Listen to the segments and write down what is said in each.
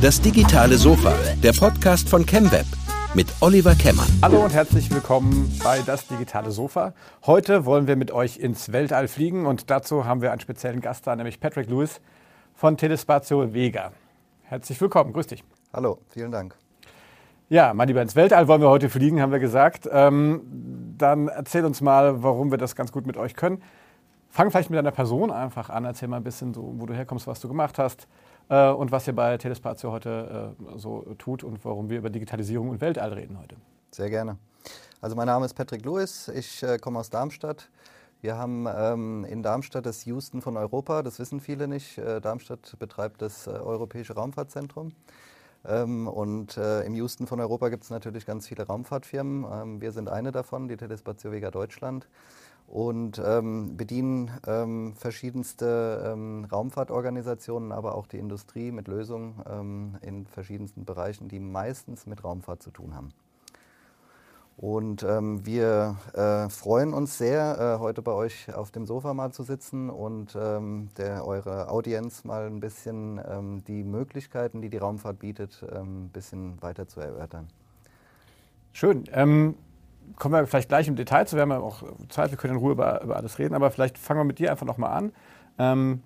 Das digitale Sofa, der Podcast von ChemWeb mit Oliver Kemmern. Hallo und herzlich willkommen bei Das digitale Sofa. Heute wollen wir mit euch ins Weltall fliegen und dazu haben wir einen speziellen Gast da, nämlich Patrick Lewis von Telespatio Vega. Herzlich willkommen, grüß dich. Hallo, vielen Dank. Ja, mein Lieber, ins Weltall wollen wir heute fliegen, haben wir gesagt. Ähm, dann erzähl uns mal, warum wir das ganz gut mit euch können. Fang vielleicht mit deiner Person einfach an. Erzähl mal ein bisschen, so, wo du herkommst, was du gemacht hast äh, und was ihr bei Telespatio heute äh, so tut und warum wir über Digitalisierung und Weltall reden heute. Sehr gerne. Also mein Name ist Patrick Lewis, ich äh, komme aus Darmstadt. Wir haben ähm, in Darmstadt das Houston von Europa, das wissen viele nicht. Äh, Darmstadt betreibt das äh, Europäische Raumfahrtzentrum. Ähm, und äh, im Houston von Europa gibt es natürlich ganz viele Raumfahrtfirmen. Ähm, wir sind eine davon, die Telespatio Vega Deutschland. Und ähm, bedienen ähm, verschiedenste ähm, Raumfahrtorganisationen, aber auch die Industrie mit Lösungen ähm, in verschiedensten Bereichen, die meistens mit Raumfahrt zu tun haben. Und ähm, wir äh, freuen uns sehr, äh, heute bei euch auf dem Sofa mal zu sitzen und ähm, der, eure Audienz mal ein bisschen die Möglichkeiten, die die Raumfahrt bietet, ein bisschen weiter zu erörtern. Schön. Ähm, kommen wir vielleicht gleich im Detail zu. Wir haben ja auch Zeit, wir können in Ruhe über, über alles reden, aber vielleicht fangen wir mit dir einfach nochmal an. Ähm,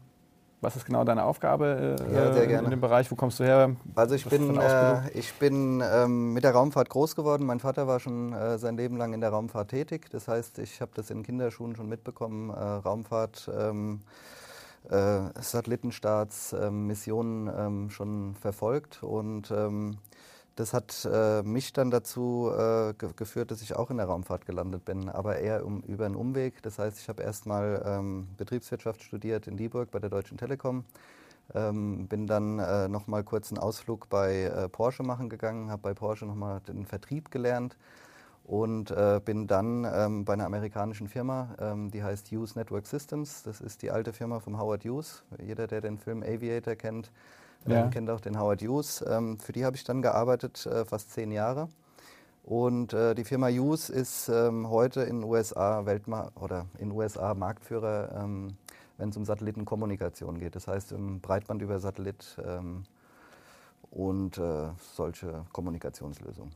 was ist genau deine Aufgabe äh, ja, in dem Bereich? Wo kommst du her? Also ich bin, äh, ich bin ähm, mit der Raumfahrt groß geworden. Mein Vater war schon äh, sein Leben lang in der Raumfahrt tätig. Das heißt, ich habe das in Kinderschuhen schon mitbekommen. Äh, Raumfahrt, ähm, äh, Satellitenstarts, ähm, Missionen ähm, schon verfolgt und ähm, das hat äh, mich dann dazu äh, ge geführt, dass ich auch in der Raumfahrt gelandet bin, aber eher um, über einen Umweg. Das heißt, ich habe erstmal ähm, Betriebswirtschaft studiert in Dieburg bei der Deutschen Telekom. Ähm, bin dann äh, nochmal kurz einen Ausflug bei äh, Porsche machen gegangen, habe bei Porsche nochmal den Vertrieb gelernt und äh, bin dann ähm, bei einer amerikanischen Firma, ähm, die heißt Hughes Network Systems. Das ist die alte Firma von Howard Hughes. Jeder, der den Film Aviator kennt, ja. Ähm, kennt auch den Howard Hughes. Ähm, für die habe ich dann gearbeitet, äh, fast zehn Jahre. Und äh, die Firma Hughes ist ähm, heute in USA Weltma oder in USA Marktführer, ähm, wenn es um Satellitenkommunikation geht. Das heißt im Breitband über Satellit ähm, und äh, solche Kommunikationslösungen.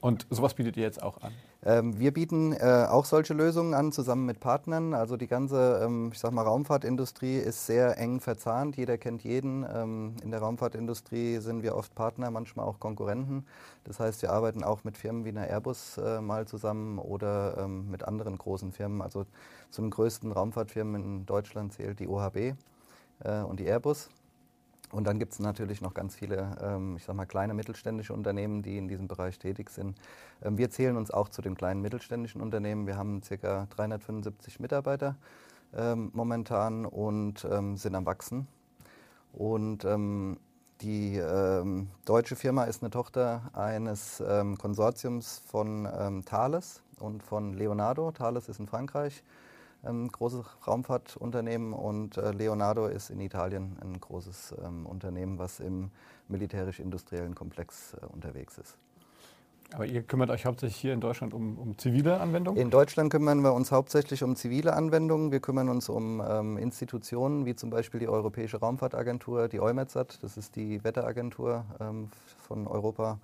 Und sowas bietet ihr jetzt auch an? Ähm, wir bieten äh, auch solche Lösungen an, zusammen mit Partnern. Also die ganze, ähm, ich sag mal, Raumfahrtindustrie ist sehr eng verzahnt. Jeder kennt jeden. Ähm, in der Raumfahrtindustrie sind wir oft Partner, manchmal auch Konkurrenten. Das heißt, wir arbeiten auch mit Firmen wie einer Airbus äh, mal zusammen oder ähm, mit anderen großen Firmen. Also zum größten Raumfahrtfirmen in Deutschland zählt die OHB äh, und die Airbus. Und dann gibt es natürlich noch ganz viele, ähm, ich sag mal, kleine mittelständische Unternehmen, die in diesem Bereich tätig sind. Ähm, wir zählen uns auch zu den kleinen mittelständischen Unternehmen. Wir haben ca. 375 Mitarbeiter ähm, momentan und ähm, sind am Wachsen. Und ähm, die ähm, deutsche Firma ist eine Tochter eines Konsortiums von Thales und von Leonardo. Thales ist in Frankreich ein großes Raumfahrtunternehmen und äh, Leonardo ist in Italien ein großes ähm, Unternehmen, was im militärisch-industriellen Komplex äh, unterwegs ist. Aber ihr kümmert euch hauptsächlich hier in Deutschland um, um, zivile Anwendungen? In Deutschland kümmern wir uns hauptsächlich um zivile Anwendungen. Wir kümmern uns um ähm, Institutionen wie zum Beispiel die Europäische Raumfahrtagentur, die EUMETSAT, das ist die Wetteragentur ähm, von Europa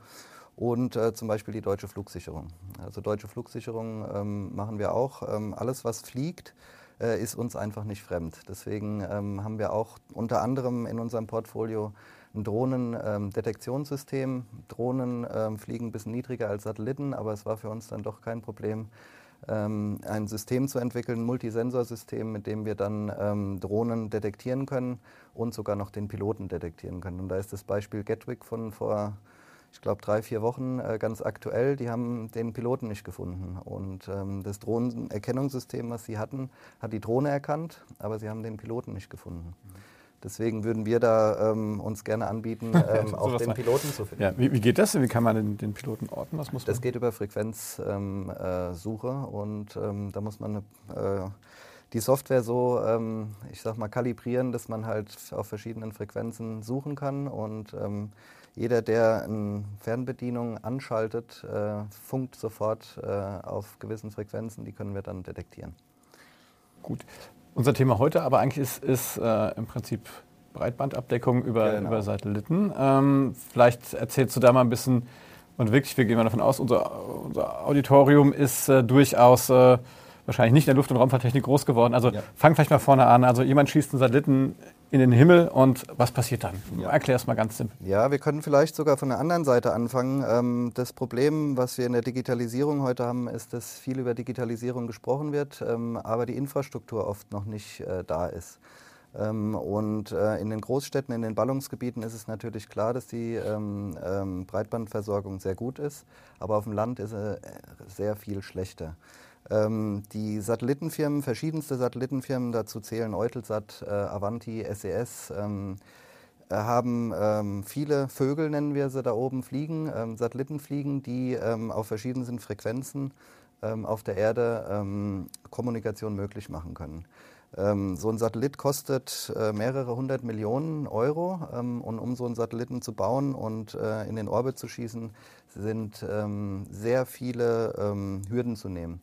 und äh, zum Beispiel die deutsche Flugsicherung. Also deutsche Flugsicherung ähm, machen wir auch. Ähm, alles, was fliegt, äh, ist uns einfach nicht fremd. Deswegen ähm, haben wir auch unter anderem in unserem Portfolio ein Drohnendetektionssystem. Ähm, Drohnen ähm, fliegen ein bisschen niedriger als Satelliten, aber es war für uns dann doch kein Problem, ähm, ein System zu entwickeln, ein Multisensorsystem, mit dem wir dann Drohnen detektieren können und sogar noch den Piloten detektieren können. Und da ist das Beispiel Gatwick von vor ich glaube, drei, vier Wochen äh, ganz aktuell, die haben den Piloten nicht gefunden. Und ähm, das Drohnenerkennungssystem, was sie hatten, hat die Drohne erkannt, aber sie haben den Piloten nicht gefunden. Deswegen würden wir da ähm, uns gerne anbieten, ähm, auch den Piloten zu finden. Ja, wie, wie, geht das? Wie kann man den, den Piloten orten? Was muss das geht über Frequenzsuche ähm, äh, und ähm, da muss man äh, die Software so, ähm, ich sag mal, kalibrieren, dass man halt auf verschiedenen Frequenzen suchen kann und jeder, der eine Fernbedienung anschaltet, äh, funkt sofort äh, auf gewissen Frequenzen, die können wir dann detektieren. Gut. Unser Thema heute aber eigentlich ist, ist äh, im Prinzip Breitbandabdeckung über, genau. über Satelliten. Ähm, vielleicht erzählst du da mal ein bisschen, und wirklich, wir gehen mal davon aus, unser, unser Auditorium ist äh, durchaus äh, wahrscheinlich nicht in der Luft- und Raumfahrttechnik groß geworden. Also ja. fang vielleicht mal vorne an. Also jemand schießt einen Satelliten in den Himmel und was passiert dann? Ja. Erklär es mal ganz simpel. Ja, wir können vielleicht sogar von der anderen Seite anfangen. Ähm, das Problem, was wir in der Digitalisierung heute haben, ist, dass viel über Digitalisierung gesprochen wird, ähm, aber die Infrastruktur oft noch nicht äh, da ist. Ähm, und äh, in den Großstädten, in den Ballungsgebieten ist es natürlich klar, dass die Breitbandversorgung sehr gut ist, aber auf dem Land ist sie sehr viel schlechter. Ähm, die Satellitenfirmen, verschiedenste Satellitenfirmen, dazu zählen Eutelsat, äh, Avanti, SES, ähm, äh, haben ähm, viele Vögel, nennen wir sie, da oben fliegen, ähm, Satelliten die ähm, auf verschiedensten Frequenzen ähm, auf der Erde Kommunikation möglich machen können. so ein Satellit kostet äh, mehrere hundert Millionen Euro und um so einen Satelliten zu bauen und äh, in den Orbit zu schießen, sind sehr viele Hürden zu nehmen.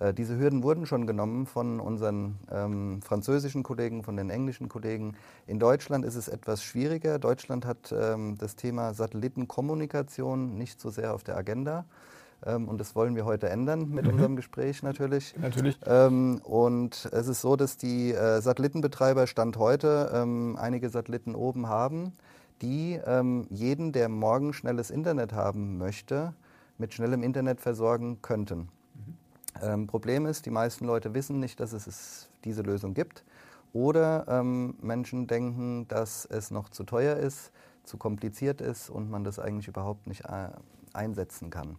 Äh, diese Hürden wurden schon genommen von unseren ähm, französischen Kollegen, von den englischen Kollegen. In Deutschland ist es etwas schwieriger. Deutschland hat ähm, das Thema Satellitenkommunikation nicht so sehr auf der Agenda. Ähm, und das wollen wir heute ändern mit mhm. unserem Gespräch natürlich. Natürlich. Ähm, und es ist so, dass die äh, Satellitenbetreiber Stand heute ähm, einige Satelliten oben haben, die ähm, jeden, der morgen schnelles Internet haben möchte, mit schnellem Internet versorgen könnten. Ähm, Problem ist, die meisten Leute wissen nicht, dass es diese Lösung gibt. Oder ähm, Menschen denken, dass es noch zu teuer ist, zu kompliziert ist und man das eigentlich überhaupt nicht äh, einsetzen kann.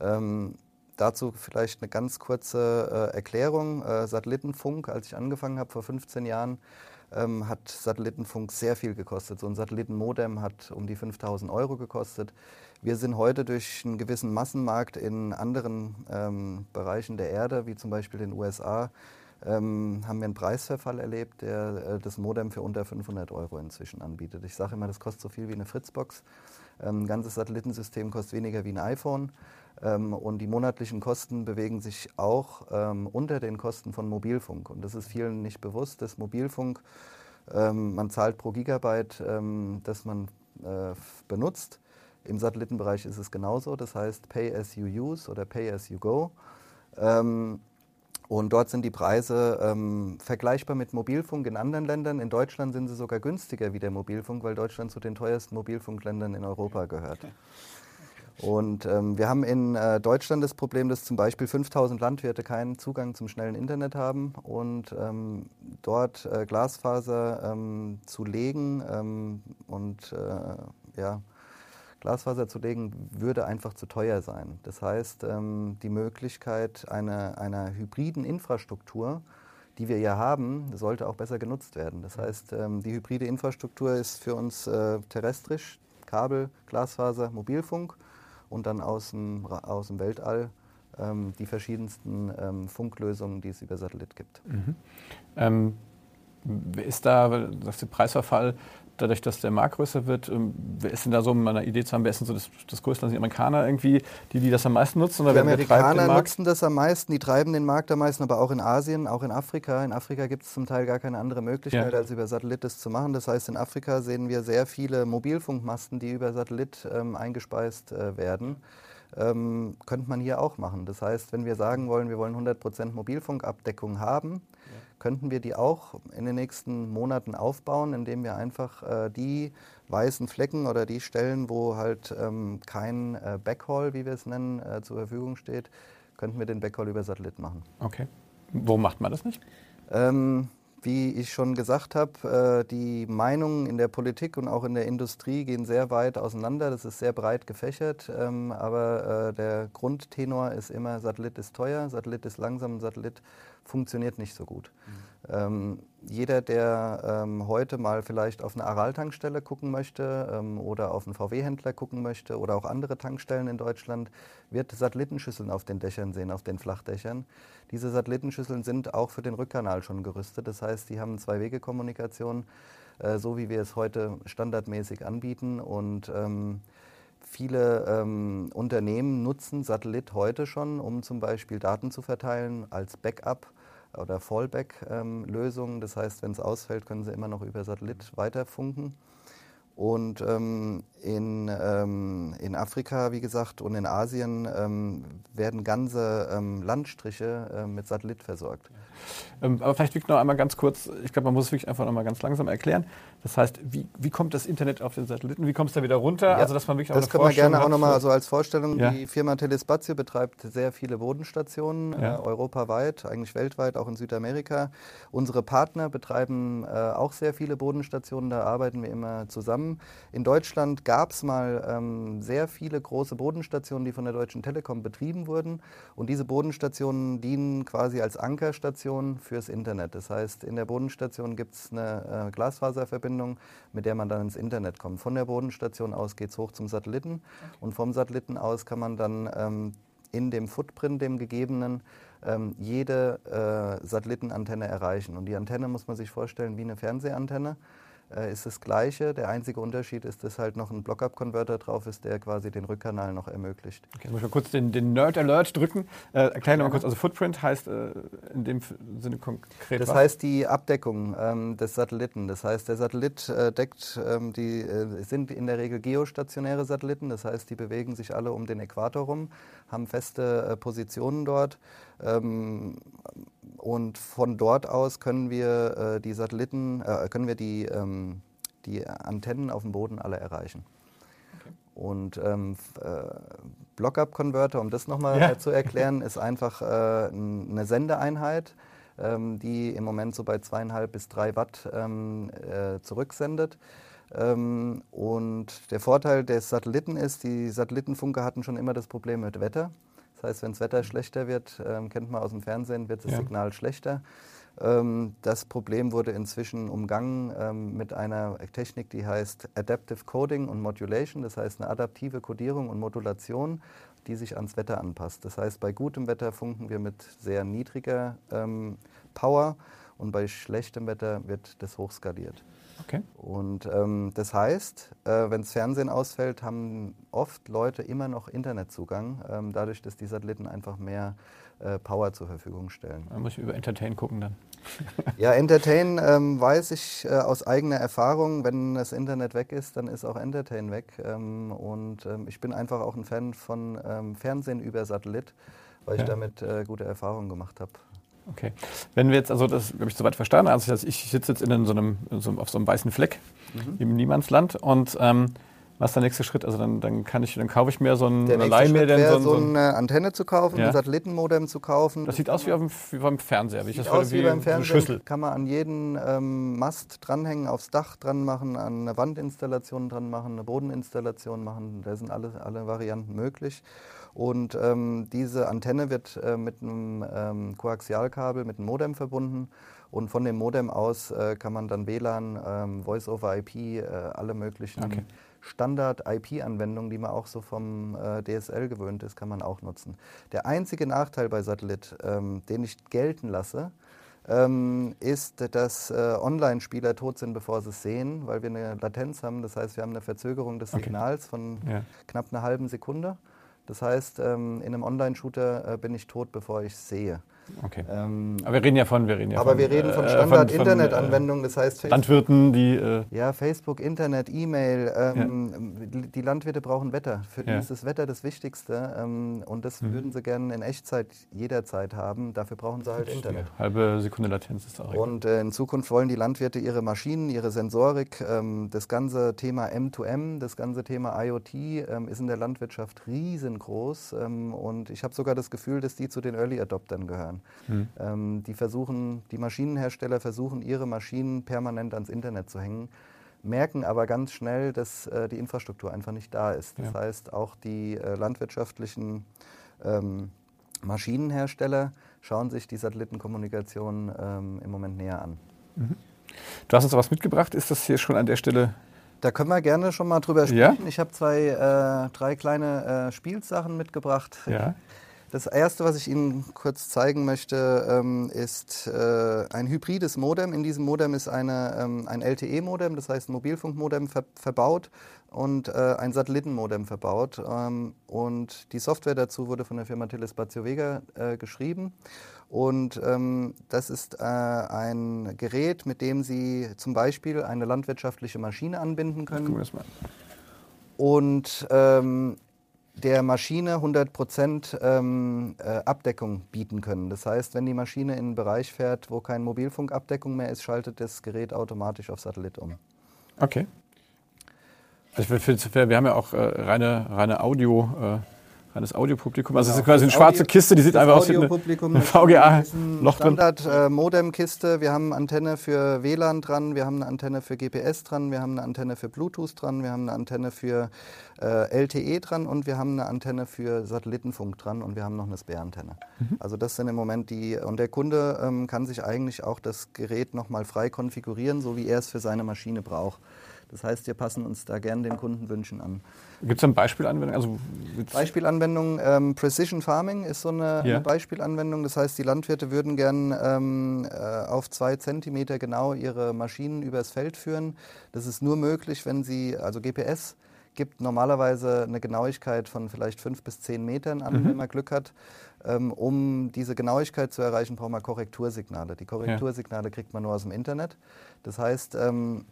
Ähm, dazu vielleicht eine ganz kurze äh, Erklärung. Äh, Satellitenfunk, als ich angefangen habe vor 15 Jahren, ähm, hat Satellitenfunk sehr viel gekostet. So ein Satellitenmodem hat um die 5000 Euro gekostet. Wir sind heute durch einen gewissen Massenmarkt in anderen ähm, Bereichen der Erde, wie zum Beispiel den USA, ähm, haben wir einen Preisverfall erlebt, der äh, das Modem für unter 500 Euro inzwischen anbietet. Ich sage immer, das kostet so viel wie eine Fritzbox. Ähm, ein ganzes Satellitensystem kostet weniger wie ein iPhone. Ähm, und die monatlichen Kosten bewegen sich auch ähm, unter den Kosten von Mobilfunk. Und das ist vielen nicht bewusst, dass Mobilfunk, ähm, man zahlt pro Gigabyte, ähm, das man äh, benutzt. Im Satellitenbereich ist es genauso, das heißt Pay as you use oder Pay as you go. Und dort sind die Preise ähm, vergleichbar mit Mobilfunk in anderen Ländern. In Deutschland sind sie sogar günstiger wie der Mobilfunk, weil Deutschland zu den teuersten Mobilfunkländern in Europa gehört. Und ähm, wir haben in äh, Deutschland das Problem, dass zum Beispiel 5000 Landwirte keinen Zugang zum schnellen Internet haben und ähm, dort äh, Glasfaser ähm, zu legen ähm, und äh, ja, Glasfaser zu legen, würde einfach zu teuer sein. Das heißt, ähm, die Möglichkeit einer, einer hybriden Infrastruktur, die wir ja haben, sollte auch besser genutzt werden. Das heißt, ähm, die hybride Infrastruktur ist für uns äh, terrestrisch, Kabel, Glasfaser, Mobilfunk und dann aus dem, aus dem Weltall ähm, die verschiedensten ähm, Funklösungen, die es über Satellit gibt. Mhm. Ähm, ist da, ist der Preisverfall, dadurch, dass der Markt größer wird, ähm, wer ist denn da so, um eine Idee zu haben, wer ist denn so das, das größte Land? Die Amerikaner irgendwie, die, die das am meisten nutzen? Oder die Amerikaner nutzen das am meisten, die treiben den Markt am meisten, aber auch in Asien, auch in Afrika. In Afrika gibt es zum Teil gar keine andere Möglichkeit, ja. als über Satellit das zu machen. Das heißt, in Afrika sehen wir sehr viele Mobilfunkmasten, die über Satellit ähm, eingespeist äh, werden. Ähm, könnte man hier auch machen. Das heißt, wenn wir sagen wollen, wir wollen 100% Mobilfunkabdeckung haben, könnten wir die auch in den nächsten Monaten aufbauen, indem wir einfach äh, die weißen Flecken oder die Stellen, wo halt ähm, kein äh, Backhaul, wie wir es nennen, äh, zur Verfügung steht, könnten wir den Backhaul über Satellit machen. Okay. Wo macht man das nicht? Ähm, wie ich schon gesagt habe, äh, die Meinungen in der Politik und auch in der Industrie gehen sehr weit auseinander. Das ist sehr breit gefächert, ähm, aber äh, der Grundtenor ist immer, Satellit ist teuer, Satellit ist langsam, Satellit funktioniert nicht so gut. Mhm. Ähm, jeder, der ähm, heute mal vielleicht auf eine Aral-Tankstelle gucken möchte ähm, oder auf einen VW-Händler gucken möchte oder auch andere Tankstellen in Deutschland, wird Satellitenschüsseln auf den Dächern sehen, auf den Flachdächern. Diese Satellitenschüsseln sind auch für den Rückkanal schon gerüstet. Das heißt, die haben Zwei-Wege-Kommunikation, äh, so wie wir es heute standardmäßig anbieten. Und ähm, viele ähm, Unternehmen nutzen Satellit heute schon, um zum Beispiel Daten zu verteilen als Backup oder Fallback-Lösungen. das heißt, wenn es ausfällt, können sie immer noch über Satellit weiterfunken. Und ähm, in, ähm, in Afrika, wie gesagt, und in Asien ähm, werden ganze ähm, Landstriche äh, mit Satellit versorgt. Ähm, aber vielleicht wirklich noch einmal ganz kurz, ich glaube, man muss es wirklich einfach noch mal ganz langsam erklären. Das heißt, wie, wie kommt das Internet auf den Satelliten? Wie kommt es da wieder runter? Ja, also, dass man wirklich das können wir gerne auch noch mal so als Vorstellung. Ja. Die Firma Telespazio betreibt sehr viele Bodenstationen, ja. äh, europaweit, eigentlich weltweit, auch in Südamerika. Unsere Partner betreiben äh, auch sehr viele Bodenstationen, da arbeiten wir immer zusammen. In Deutschland gab es mal ähm, sehr viele große Bodenstationen, die von der Deutschen Telekom betrieben wurden. Und diese Bodenstationen dienen quasi als Ankerstation fürs Internet. Das heißt, in der Bodenstation gibt es eine äh, Glasfaserverbindung, mit der man dann ins Internet kommt. Von der Bodenstation aus geht es hoch zum Satelliten okay. und vom Satelliten aus kann man dann ähm, in dem Footprint, dem gegebenen, ähm, jede äh, Satellitenantenne erreichen. Und die Antenne muss man sich vorstellen wie eine Fernsehantenne ist das Gleiche. Der einzige Unterschied ist, dass halt noch ein Block-Up-Converter drauf ist, der quasi den Rückkanal noch ermöglicht. Okay, muss ich mal kurz den, den Nerd-Alert drücken. Äh, erklären wir mal kurz. Also Footprint heißt äh, in dem Sinne konkret Das was? heißt die Abdeckung ähm, des Satelliten. Das heißt, der Satellit äh, deckt, ähm, die äh, sind in der Regel geostationäre Satelliten. Das heißt, die bewegen sich alle um den Äquator rum, haben feste äh, Positionen dort. Ähm, und von dort aus können wir äh, die Satelliten, äh, können wir die, ähm, die Antennen auf dem Boden alle erreichen. Okay. Und ähm, äh, Block-up-Converter, um das nochmal ja. Äh, zu erklären, ist einfach äh, eine Sendeeinheit, ähm, die im Moment so bei zweieinhalb bis drei Watt ähm, äh, zurücksendet. Ähm, und der Vorteil des Satelliten ist, die Satellitenfunker hatten schon immer das Problem mit Wetter. Das heißt, wenn das Wetter schlechter wird, ähm, kennt man aus dem Fernsehen, wird das ja. Signal schlechter. Ähm, das Problem wurde inzwischen umgangen ähm, mit einer Technik, die heißt Adaptive Coding und Modulation, das heißt eine adaptive Codierung und Modulation, die sich ans Wetter anpasst. Das heißt, bei gutem Wetter funken wir mit sehr niedriger ähm, Power und bei schlechtem Wetter wird das hochskaliert. Okay. Und ähm, das heißt, äh, wenn das Fernsehen ausfällt, haben oft Leute immer noch Internetzugang, ähm, dadurch, dass die Satelliten einfach mehr äh, Power zur Verfügung stellen. Da muss ich über Entertain gucken dann. ja, Entertain ähm, weiß ich äh, aus eigener Erfahrung, wenn das Internet weg ist, dann ist auch Entertain weg. Ähm, und ähm, ich bin einfach auch ein Fan von ähm, Fernsehen über Satellit, weil ja. ich damit äh, gute Erfahrungen gemacht habe. Okay. Wenn wir jetzt, also das habe ich soweit verstanden, also ich sitze jetzt in so einem, so, auf so einem weißen Fleck mhm. im Niemandsland und ähm, was ist der nächste Schritt? Also dann, dann kann ich, dann kaufe ich mir so ein der nächste Schritt mir so, so, eine Antenne zu kaufen, ja. ein Satellitenmodem zu kaufen. Das sieht aus wie, auf dem, wie beim Fernseher. Wie ich das aus wie, wie beim Fernseher. Schüssel. Kann man an jeden ähm, Mast dranhängen, aufs Dach dran machen, an eine Wandinstallation dran machen, eine Bodeninstallation machen. Da sind alle, alle Varianten möglich. Und ähm, diese Antenne wird äh, mit einem ähm, Koaxialkabel, mit einem Modem verbunden. Und von dem Modem aus äh, kann man dann WLAN, ähm, Voice-over-IP, äh, alle möglichen okay. Standard-IP-Anwendungen, die man auch so vom äh, DSL gewöhnt ist, kann man auch nutzen. Der einzige Nachteil bei Satellit, ähm, den ich gelten lasse, ähm, ist, dass äh, Online-Spieler tot sind, bevor sie es sehen, weil wir eine Latenz haben. Das heißt, wir haben eine Verzögerung des okay. Signals von ja. knapp einer halben Sekunde. Das heißt, ähm, in einem Online-Shooter äh, bin ich tot, bevor ich sehe. Okay. Ähm, aber wir reden ja von, wir reden ja aber von, wir reden von äh, Standard-Internet-Anwendungen, das heißt Facebook, Landwirten, die äh ja Facebook, Internet, E-Mail. Ähm, ja. Die Landwirte brauchen Wetter. Für ja. die ist das Wetter das Wichtigste ähm, und das mhm. würden sie gerne in Echtzeit jederzeit haben. Dafür brauchen sie halt Internet. Halbe Sekunde Latenz ist auch. Und äh, in Zukunft wollen die Landwirte ihre Maschinen, ihre Sensorik, ähm, das ganze Thema M2M, das ganze Thema IoT ähm, ist in der Landwirtschaft riesengroß ähm, und ich habe sogar das Gefühl, dass die zu den Early Adoptern gehören Mhm. Ähm, die versuchen, die Maschinenhersteller versuchen, ihre Maschinen permanent ans Internet zu hängen, merken aber ganz schnell, dass äh, die Infrastruktur einfach nicht da ist. Das ja. heißt, auch die äh, landwirtschaftlichen ähm, Maschinenhersteller schauen sich die Satellitenkommunikation ähm, im Moment näher an. Mhm. Du hast uns was mitgebracht. Ist das hier schon an der Stelle da können wir gerne schon mal drüber sprechen. Ja? Ich habe zwei, äh, drei kleine äh, Spielsachen mitgebracht. Ja. Das erste, was ich Ihnen kurz zeigen möchte, ähm, ist äh, ein hybrides Modem. In diesem Modem ist eine, ähm, ein LTE-Modem, das heißt ein Mobilfunkmodem ver verbaut und äh, ein Satellitenmodem verbaut. Ähm, und die Software dazu wurde von der Firma Telespazio Vega äh, geschrieben. Und das ist ein Gerät, mit dem Sie zum Beispiel eine landwirtschaftliche Maschine anbinden können. Und ähm, der Maschine 100% ähm, äh, Abdeckung bieten können. Das heißt, wenn die Maschine in einen Bereich fährt, wo keine Mobilfunkabdeckung mehr ist, schaltet das Gerät automatisch auf Satellit um. Okay. Also wir haben ja auch äh, reine, reine Audio. Äh reines Audiopublikum. Also es ist quasi eine schwarze Audio, Kiste, die sieht einfach aus wie eine, eine VGA-Loch drin. Standard äh, Modem-Kiste. Wir haben eine Antenne für WLAN dran, wir haben eine Antenne für GPS dran, wir haben eine Antenne für Bluetooth dran, wir haben eine Antenne für äh, LTE dran und wir haben eine Antenne für Satellitenfunk dran und wir haben noch eine Spare-Antenne. Mhm. Also das sind im Moment die, und der Kunde ähm, kann sich eigentlich auch das Gerät nochmal frei konfigurieren, so wie er es für seine Maschine braucht. Das heißt, wir passen uns da gern den Kundenwünschen an. Gibt es eine Beispielanwendung? Also Beispielanwendung, ähm, Precision Farming ist so eine, ja. eine, Beispielanwendung. Das heißt, die Landwirte würden gern ähm, äh, auf zwei Zentimeter genau ihre Maschinen übers Feld führen. Das ist nur möglich, wenn sie, also GPS gibt normalerweise eine Genauigkeit von vielleicht fünf bis zehn Metern an, mhm. wenn man Glück hat. Ähm, um diese Genauigkeit zu erreichen, braucht man Korrektursignale. Die Korrektursignale ja. kriegt man nur aus dem Internet. Das heißt, ähm,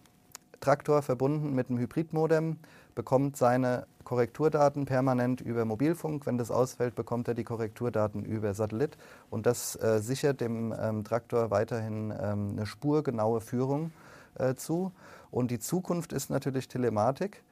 Traktor verbunden mit einem Hybridmodem, bekommt seine Korrekturdaten permanent über Mobilfunk. Wenn das ausfällt, bekommt er die Korrekturdaten über Satellit. Und das äh, sichert dem ähm, Traktor weiterhin ähm, eine spurgenaue Führung äh, zu. Und die Zukunft ist natürlich Telematik.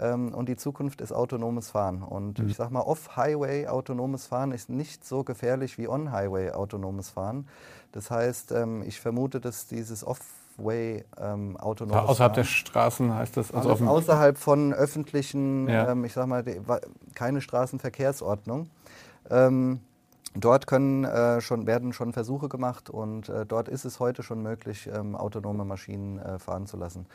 Ähm, und die Zukunft ist autonomes Fahren. Und mhm. ich sage mal, Off-Highway autonomes Fahren ist nicht so gefährlich wie On-Highway autonomes Fahren. Das heißt, ähm, ich vermute, dass dieses Off Way ähm, autonomes Außerhalb Fahren. der Straßen heißt das? Also außerhalb von öffentlichen, ja. ähm, ich sag mal, die, keine Straßenverkehrsordnung. Ähm, dort können, äh, schon, werden schon Versuche gemacht und äh, dort ist es heute schon möglich, ähm, autonome Maschinen äh, fahren zu lassen.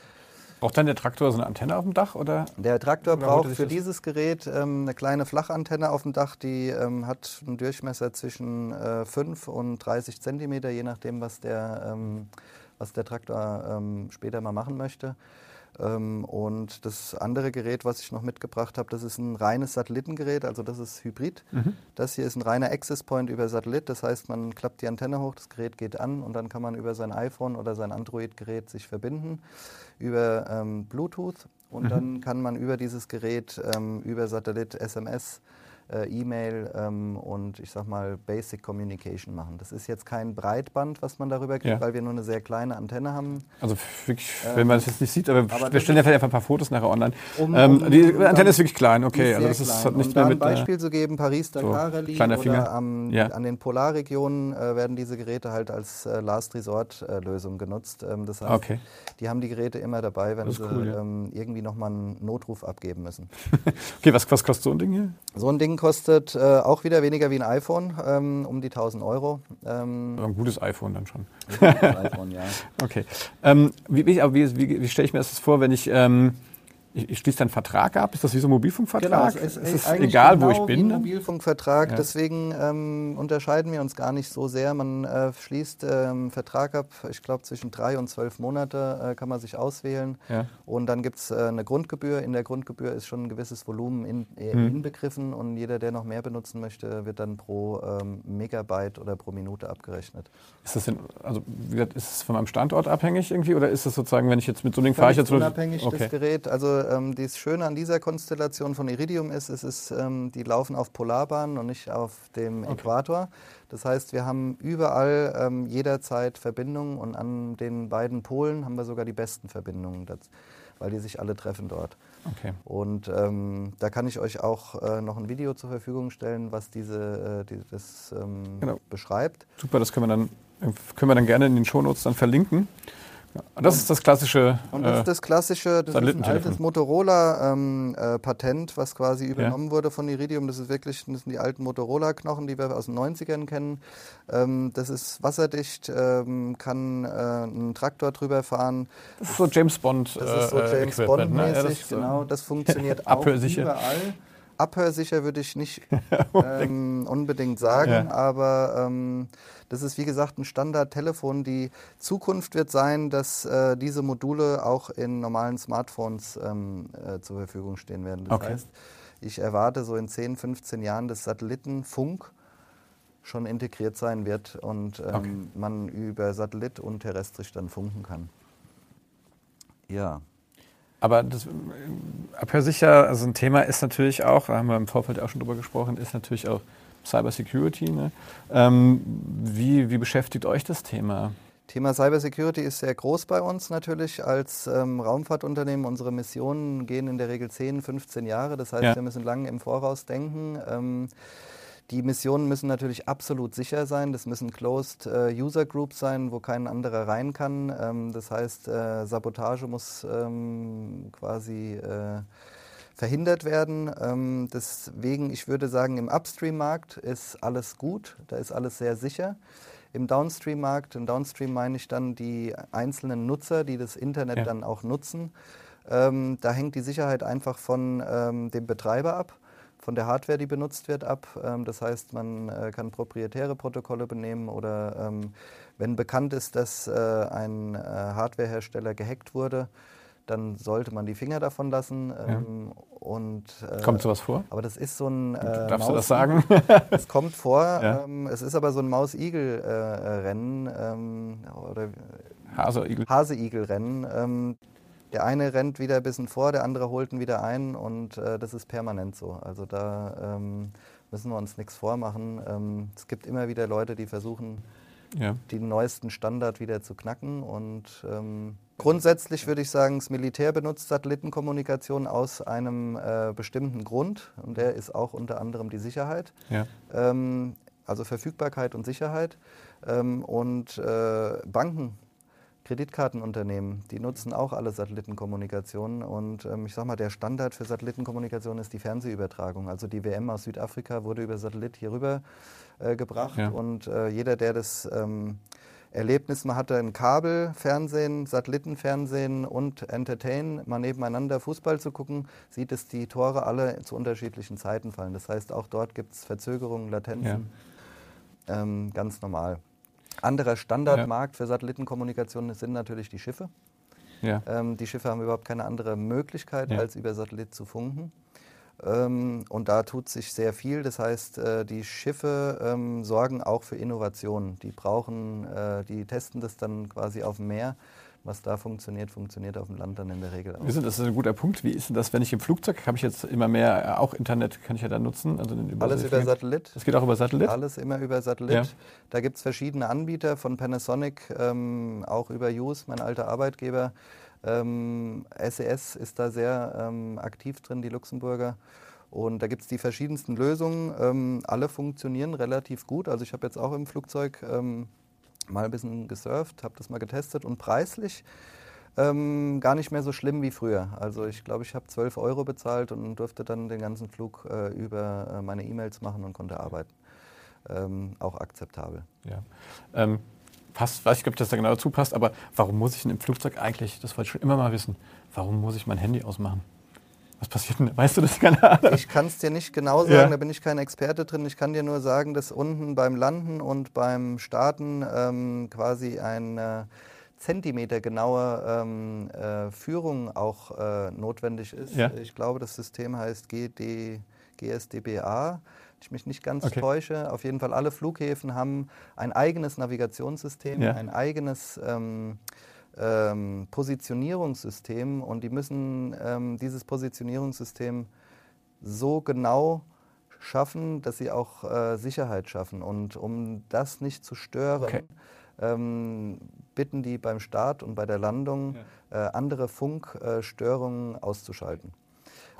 Braucht dann der Traktor so eine Antenne auf dem Dach? Oder? Der Traktor oder braucht für dieses Gerät ähm, eine kleine Flachantenne auf dem Dach, die ähm, hat einen Durchmesser zwischen äh, 5 und 30 Zentimeter, je nachdem, was der ähm, was der Traktor ähm, später mal machen möchte. Ähm, und das andere Gerät, was ich noch mitgebracht habe, das ist ein reines Satellitengerät, also das ist Hybrid. Mhm. Das hier ist ein reiner Access Point über Satellit, das heißt, man klappt die Antenne hoch, das Gerät geht an und dann kann man über sein iPhone oder sein Android-Gerät sich verbinden über ähm, Bluetooth und mhm. dann kann man über dieses Gerät ähm, über Satellit SMS äh, E-Mail ähm, und ich sag mal Basic Communication machen. Das ist jetzt kein Breitband, was man darüber kriegt, ja. weil wir nur eine sehr kleine Antenne haben. Also wirklich, ähm, wenn man das jetzt nicht sieht, aber, aber wir stellen ja vielleicht einfach ein paar Fotos nachher online. Um, ähm, um, die Antenne ist wirklich klein, okay. Also das ist halt nicht um mehr mit, ein Beispiel äh, zu geben, Paris-Dakar so, Rallye oder am, ja. an den Polarregionen äh, werden diese Geräte halt als äh, Last Resort-Lösung genutzt. Ähm, das heißt, okay. die haben die Geräte immer dabei, wenn sie cool, ja. Ähm, irgendwie nochmal einen Notruf abgeben müssen. okay, was, was kostet so ein Ding hier? So ein Ding kostet äh, auch wieder weniger wie ein iPhone, ähm, um die 1000 Euro. Ähm, ein gutes iPhone dann schon. Ein gutes iPhone, ja. Okay. Ähm, wie, wie, wie, wie stelle ich mir das vor, wenn ich ähm, ich, ich schließe einen Vertrag ab. Ist das wie so ein Mobilfunkvertrag? Genau, es ist, ist es egal, genau wo ich bin? Wie ein Mobilfunkvertrag. Ja. Deswegen ähm, unterscheiden wir uns gar nicht so sehr. Man äh, schließt ähm, Vertrag ab. Ich glaube, zwischen drei und zwölf Monate äh, kann man sich auswählen. Ja. Und dann gibt es äh, eine Grundgebühr. In der Grundgebühr ist schon ein gewisses Volumen in, äh, hm. inbegriffen. Und jeder, der noch mehr benutzen möchte, wird dann pro ähm, Megabyte oder pro Minute abgerechnet. Ist das, in, also, ist es von meinem Standort abhängig irgendwie? Oder ist das sozusagen, wenn ich jetzt mit so einem Ding fahre, ich jetzt unabhängig okay. das Gerät? Also ähm, das Schöne an dieser Konstellation von Iridium ist, es ist, ähm, die laufen auf Polarbahnen und nicht auf dem okay. Äquator. Das heißt, wir haben überall ähm, jederzeit Verbindungen und an den beiden Polen haben wir sogar die besten Verbindungen, das, weil die sich alle treffen dort. Okay. Und ähm, da kann ich euch auch äh, noch ein Video zur Verfügung stellen, was diese, äh, die, das ähm, genau. beschreibt. Super, das können wir dann, können wir dann gerne in den Shownotes dann verlinken. Und das ist das klassische. Und das ist das klassische, das ist ein altes Motorola-Patent, ähm, äh, was quasi übernommen ja. wurde von Iridium. Das ist wirklich, das sind die alten Motorola-Knochen, die wir aus den 90ern kennen. Ähm, das ist wasserdicht, ähm, kann äh, einen Traktor drüber fahren. Das ist so James Bond. Das ist so äh, James Bond-mäßig, ne? ja, genau. Das funktioniert auch überall. Abhörsicher würde ich nicht ähm, unbedingt sagen, ja. aber ähm, das ist wie gesagt ein Standard-Telefon. Die Zukunft wird sein, dass äh, diese Module auch in normalen Smartphones ähm, äh, zur Verfügung stehen werden. Das okay. heißt, ich erwarte so in 10, 15 Jahren, dass Satellitenfunk schon integriert sein wird und ähm, okay. man über Satellit und terrestrisch dann funken kann. Ja. Aber das Abhörsicher, also ein Thema ist natürlich auch, da haben wir im Vorfeld auch schon drüber gesprochen, ist natürlich auch Cybersecurity. Ne? Ähm, wie, wie beschäftigt euch das Thema? Thema Cybersecurity ist sehr groß bei uns natürlich als ähm, Raumfahrtunternehmen. Unsere Missionen gehen in der Regel 10, 15 Jahre. Das heißt, ja. wir müssen lange im Voraus denken. Ähm, die Missionen müssen natürlich absolut sicher sein. Das müssen Closed äh, User Groups sein, wo kein anderer rein kann. Ähm, das heißt, äh, Sabotage muss ähm, quasi äh, verhindert werden. Ähm, deswegen, ich würde sagen, im Upstream-Markt ist alles gut, da ist alles sehr sicher. Im Downstream-Markt, im Downstream meine ich dann die einzelnen Nutzer, die das Internet ja. dann auch nutzen. Ähm, da hängt die Sicherheit einfach von ähm, dem Betreiber ab von der Hardware, die benutzt wird, ab. Ähm, das heißt, man äh, kann proprietäre Protokolle benehmen oder ähm, wenn bekannt ist, dass äh, ein äh, Hardwarehersteller gehackt wurde, dann sollte man die Finger davon lassen. Ähm, ja. und, äh, kommt sowas vor? Aber das ist so ein. Äh, Darfst du das sagen? es kommt vor. Ja. Ähm, es ist aber so ein Maus-Igel-Rennen. Ähm, Hase-Igel. Hase-Igel-Rennen. Ähm, der eine rennt wieder ein bisschen vor, der andere holt ihn wieder ein und äh, das ist permanent so. Also da ähm, müssen wir uns nichts vormachen. Ähm, es gibt immer wieder Leute, die versuchen, ja. den neuesten Standard wieder zu knacken und ähm, Grundsätzlich würde ich sagen, das Militär benutzt Satellitenkommunikation aus einem äh, bestimmten Grund und der ist auch unter anderem die Sicherheit. Ja. Ähm, also Verfügbarkeit und Sicherheit. Ähm, und äh, Banken Kreditkartenunternehmen, die nutzen auch alle Satellitenkommunikationen. Und ähm, ich sage mal, der Standard für Satellitenkommunikation ist die Fernsehübertragung. Also die WM aus Südafrika wurde über Satellit hier rüber äh, gebracht. Ja. Und äh, jeder, der das ähm, Erlebnis mal hatte, ein Kabelfernsehen, Satellitenfernsehen und Entertain mal nebeneinander Fußball zu gucken, sieht, dass die Tore alle zu unterschiedlichen Zeiten fallen. Das heißt, auch dort gibt es Verzögerungen, Latenzen. Ja. Ähm, ganz normal. Anderer Standardmarkt ja. für Satellitenkommunikation sind natürlich die Schiffe. Ja. Ähm, die Schiffe haben überhaupt keine andere Möglichkeit, ja. als über Satellit zu funken. Ähm, und da tut sich sehr viel. Das heißt, äh, die Schiffe ähm, sorgen auch für Innovationen. Die brauchen, äh, die testen das dann quasi auf dem Meer was da funktioniert, funktioniert auf dem Land dann in der Regel auch. Das ist ein guter Punkt. Wie ist denn das, wenn ich im Flugzeug, habe ich jetzt immer mehr, äh, auch Internet kann ich ja da nutzen? Also über Alles über Satellit. Das geht auch über Satellit? Alles immer über Satellit. Ja. Da gibt es verschiedene Anbieter von Panasonic, ähm, auch über Use, mein alter Arbeitgeber. Ähm, SES e ist da sehr ähm, aktiv drin, die Luxemburger. Und da gibt es die verschiedensten Lösungen. Ähm, alle funktionieren relativ gut. Also ich habe jetzt auch im Flugzeug ähm, mal ein bisschen gesurft, habe das mal getestet und preislich ähm, gar nicht mehr so schlimm wie früher. Also ich glaube, ich habe 12 Euro bezahlt und durfte dann den ganzen Flug äh, über äh, meine E-Mails machen und konnte arbeiten. Ähm, auch akzeptabel. Ja. Ähm, passt, weiß ich, ob das da genau dazu passt, aber warum muss ich denn im Flugzeug eigentlich, das wollte ich schon immer mal wissen, warum muss ich mein Handy ausmachen? Was passiert denn? Weißt du das? Keine Ahnung. Ich kann es dir nicht genau sagen, ja. da bin ich kein Experte drin. Ich kann dir nur sagen, dass unten beim Landen und beim Starten ähm, quasi eine Zentimeter genaue ähm, äh, Führung auch äh, notwendig ist. Ja. Ich glaube, das System heißt GD, GSDBA. Ich mich nicht ganz okay. täusche. Auf jeden Fall alle Flughäfen haben ein eigenes Navigationssystem, ja. ein eigenes ähm, ähm, Positionierungssystem und die müssen ähm, dieses Positionierungssystem so genau schaffen, dass sie auch äh, Sicherheit schaffen. Und um das nicht zu stören, okay. ähm, bitten die beim Start und bei der Landung ja. äh, andere Funkstörungen äh, auszuschalten.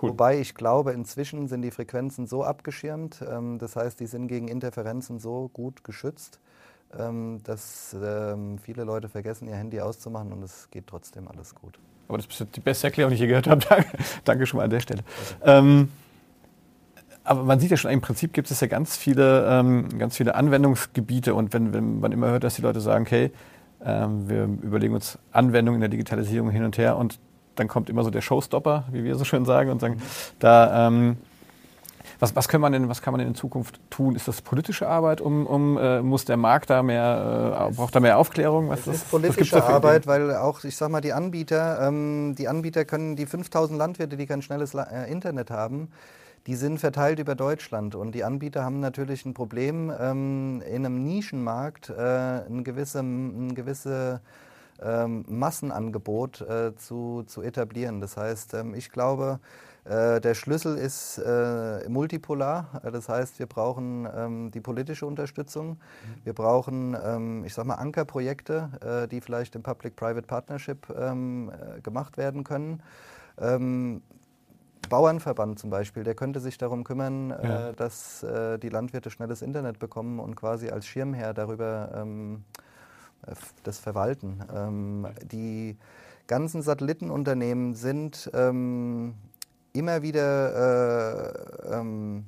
Cool. Wobei ich glaube, inzwischen sind die Frequenzen so abgeschirmt, ähm, das heißt, die sind gegen Interferenzen so gut geschützt, dass ähm, viele Leute vergessen, ihr Handy auszumachen und es geht trotzdem alles gut. Aber das ist die beste Erklärung, die ich je gehört habe. Danke, schon mal an der Stelle. Ähm, aber man sieht ja schon, im Prinzip gibt es ja ganz viele, ähm, ganz viele Anwendungsgebiete und wenn, wenn, man immer hört, dass die Leute sagen, okay, ähm, wir überlegen uns Anwendungen in der Digitalisierung hin und her und dann kommt immer so der Showstopper, wie wir so schön sagen, und sagen, da ähm, Was, was, kann man denn, was kann man denn in Zukunft tun? Ist das politische Arbeit? Um, um, äh, muss der Markt da mehr, äh, braucht da mehr Aufklärung? Was, es ist politische Arbeit, weil auch, ich sag mal, die Anbieter, ähm, die Anbieter können, die 5000 Landwirte, die kein schnelles äh, Internet haben, die sind verteilt über Deutschland und die Anbieter haben natürlich ein Problem, ähm, in einem Nischenmarkt äh, ein gewisse, ein gewisse ähm, Massenangebot äh, zu, zu etablieren. Das heißt, ähm, ich glaube, der Schlüssel ist äh, multipolar. Das heißt, wir brauchen ähm, die politische Unterstützung. Mhm. Wir brauchen, ähm, ich sag mal, Ankerprojekte, äh, die vielleicht im Public-Private Partnership ähm, äh, gemacht werden können. Ähm, Bauernverband zum Beispiel, der könnte sich darum kümmern, äh, ja. dass äh, die Landwirte schnelles Internet bekommen und quasi als Schirmherr darüber ähm, das verwalten. Ähm, die ganzen Satellitenunternehmen sind immer wieder, äh, ähm,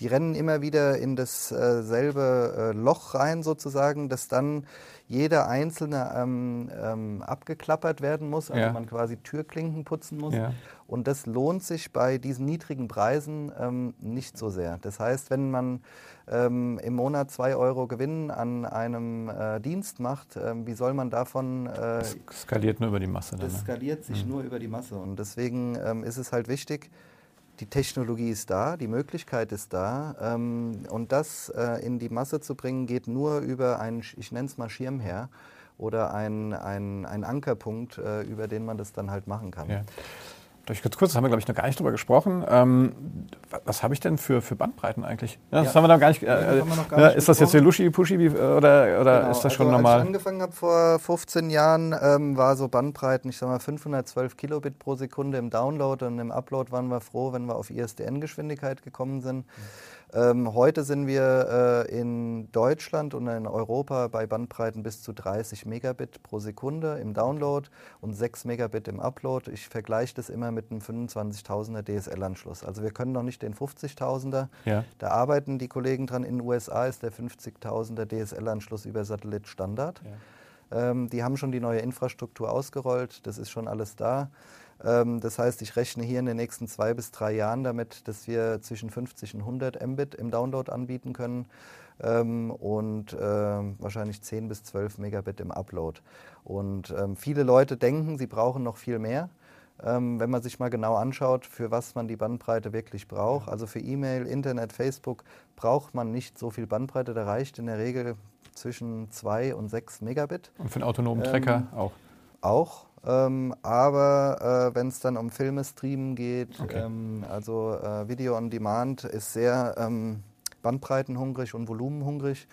die rennen immer wieder in dasselbe äh, Loch rein sozusagen, dass dann jeder einzelne ähm, ähm, abgeklappert werden muss, also ja. man quasi Türklinken putzen muss. Ja. Und das lohnt sich bei diesen niedrigen Preisen ähm, nicht so sehr. Das heißt, wenn man ähm, im Monat zwei Euro Gewinn an einem äh, Dienst macht, äh, wie soll man davon... Äh, das skaliert nur über die Masse. Dann, das ne? skaliert sich mhm. nur über die Masse. Und deswegen ähm, ist es halt wichtig, die Technologie ist da, die Möglichkeit ist da. Ähm, und das äh, in die Masse zu bringen, geht nur über einen, ich nenne es mal Schirmherr oder einen ein Ankerpunkt, äh, über den man das dann halt machen kann. Ja. Durch kurz, das haben wir, glaube ich, noch gar nicht drüber gesprochen. Ähm, was habe ich denn für, für Bandbreiten eigentlich? Ja, das ja. haben wir noch gar nicht. Äh, ja, gar nicht ist das jetzt so Luschi, Puschi oder, oder genau. ist das schon also, normal? Als ich angefangen habe vor 15 Jahren, ähm, war so Bandbreiten, ich sage mal 512 Kilobit pro Sekunde im Download und im Upload waren wir froh, wenn wir auf ISDN-Geschwindigkeit gekommen sind. Mhm. Ähm, heute sind wir äh, in Deutschland und in Europa bei Bandbreiten bis zu 30 Megabit pro Sekunde im Download und 6 Megabit im Upload. Ich vergleiche das immer mit einem 25.000er DSL-Anschluss. Also wir können noch nicht den 50.000er. Ja. Da arbeiten die Kollegen dran. In den USA ist der 50.000er DSL-Anschluss über Satellit Standard. Ja. Ähm, die haben schon die neue Infrastruktur ausgerollt. Das ist schon alles da. Ähm, das heißt, ich rechne hier in den nächsten zwei bis drei Jahren damit, dass wir zwischen 50 und 100 Mbit im Download anbieten können ähm, und äh, wahrscheinlich 10 bis 12 Megabit im Upload. Und ähm, viele Leute denken, sie brauchen noch viel mehr. Ähm, wenn man sich mal genau anschaut, für was man die Bandbreite wirklich braucht. Also für E-Mail, Internet, Facebook braucht man nicht so viel Bandbreite. Da reicht in der Regel zwischen 2 und 6 Megabit. Und für einen autonomen Tracker ähm, auch? Auch. Ähm, aber äh, wenn es dann um Filme streamen geht, okay. ähm, also äh, Video on Demand ist sehr ähm, bandbreitenhungrig und volumenhungrig.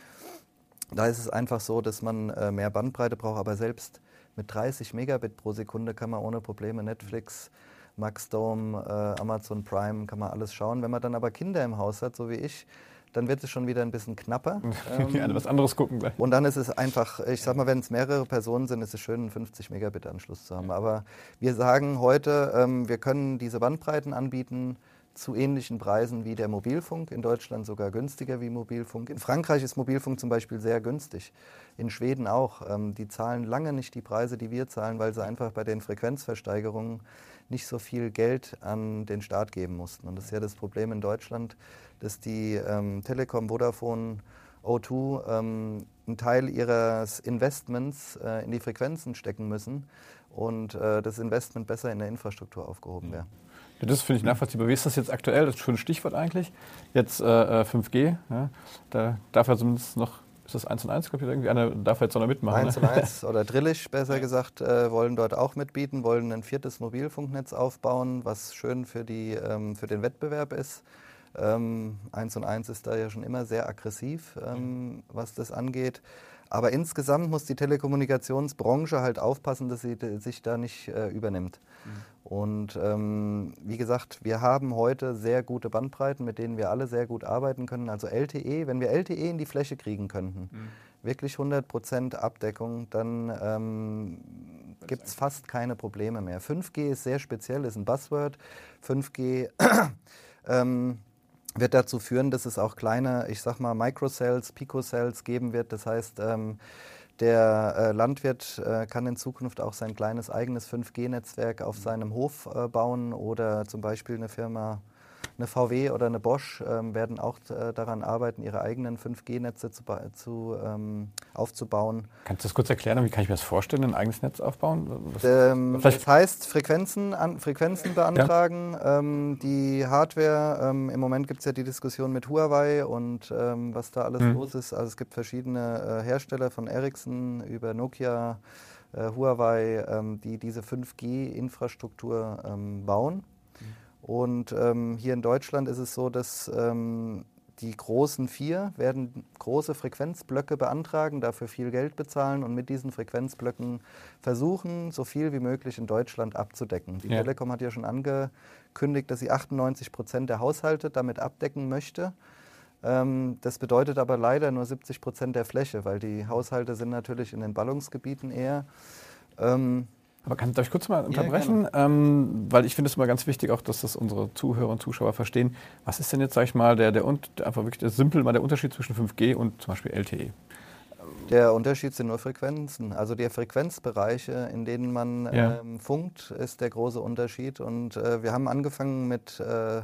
Da ist es einfach so, dass man äh, mehr Bandbreite braucht, aber selbst mit 30 Megabit pro Sekunde kann man ohne Probleme Netflix, Maxdome, äh, Amazon Prime, kann man alles schauen. Wenn man dann aber Kinder im Haus hat, so wie ich, dann wird es schon wieder ein bisschen knapper. ähm, was anderes gucken gleich. Und dann ist es einfach, ich sag mal, wenn es mehrere Personen sind, ist es schön, einen 50 Megabit Anschluss zu haben. Aber wir sagen heute, ähm, wir können diese Bandbreiten anbieten zu ähnlichen Preisen wie der Mobilfunk. In Deutschland sogar günstiger wie Mobilfunk. In Frankreich ist Mobilfunk zum Beispiel sehr günstig. In Schweden auch. Ähm, die zahlen lange nicht die Preise, die wir zahlen, weil sie einfach bei den Frequenzversteigerungen nicht so viel Geld an den Staat geben mussten. Und das ist ja das Problem in Deutschland dass die ähm, Telekom, Vodafone, O2 ähm, einen Teil ihres Investments äh, in die Frequenzen stecken müssen und äh, das Investment besser in der Infrastruktur aufgehoben wäre. Ja, das finde ich nachvollziehbar. Wie ist das jetzt aktuell? Das ist ein Stichwort eigentlich. Jetzt äh, 5G. Äh, ja, da darf ja zumindest noch, ist das 1 und 1, glaube ich, irgendwie? Einer darf jetzt noch mitmachen. 1 ne? und 1 oder Drillisch, besser gesagt, äh, wollen dort auch mitbieten, wollen ein viertes Mobilfunknetz aufbauen, was schön für, die, ähm, für den Wettbewerb ist. Ähm, 1 und 1 ist da ja schon immer sehr aggressiv, ähm, was das angeht. Aber insgesamt muss die Telekommunikationsbranche halt aufpassen, dass sie sich da nicht äh, übernimmt. Mhm. Und ähm, wie gesagt, wir haben heute sehr gute Bandbreiten, mit denen wir alle sehr gut arbeiten können. Also LTE, wenn wir LTE in die Fläche kriegen könnten, mhm. wirklich 100% Abdeckung, dann ähm, gibt es fast keine Probleme mehr. 5G ist sehr speziell, ist ein Buzzword. 5G ähm, wird dazu führen, dass es auch kleine, ich sag mal, Microcells, Picocells geben wird. Das heißt, ähm, der äh, Landwirt äh, kann in Zukunft auch sein kleines eigenes 5G-Netzwerk auf seinem Hof äh, bauen oder zum Beispiel eine Firma eine VW oder eine Bosch ähm, werden auch äh, daran arbeiten, ihre eigenen 5G-Netze zu, zu ähm, aufzubauen. Kannst du das kurz erklären? Wie kann ich mir das vorstellen, ein eigenes Netz aufbauen? Ähm, das heißt, Frequenzen, an, Frequenzen beantragen. Ja. Ähm, die Hardware, ähm, im Moment gibt es ja die Diskussion mit Huawei und ähm, was da alles mhm. los ist. Also es gibt verschiedene äh, Hersteller von Ericsson über Nokia, äh, Huawei, die diese 5G-Infrastruktur bauen. Und ähm, hier in Deutschland ist es so, dass ähm, die großen vier werden große Frequenzblöcke beantragen, dafür viel Geld bezahlen und mit diesen Frequenzblöcken versuchen, so viel wie möglich in Deutschland abzudecken. Die ja. Telekom hat ja schon angekündigt, dass sie 98 Prozent der Haushalte damit abdecken möchte. Ähm, das bedeutet aber leider nur 70 Prozent der Fläche, weil die Haushalte sind natürlich in den Ballungsgebieten eher. Ähm, aber kann, darf ich kurz mal unterbrechen? Ja, ähm, weil ich finde es immer ganz wichtig, auch dass das unsere Zuhörer und Zuschauer verstehen. Was ist denn jetzt, sag ich mal, der, der, einfach wirklich der, simpel mal der Unterschied zwischen 5G und zum Beispiel LTE? Der Unterschied sind nur Frequenzen. Also die Frequenzbereiche, in denen man ja. ähm, funkt, ist der große Unterschied. Und äh, wir haben angefangen mit äh,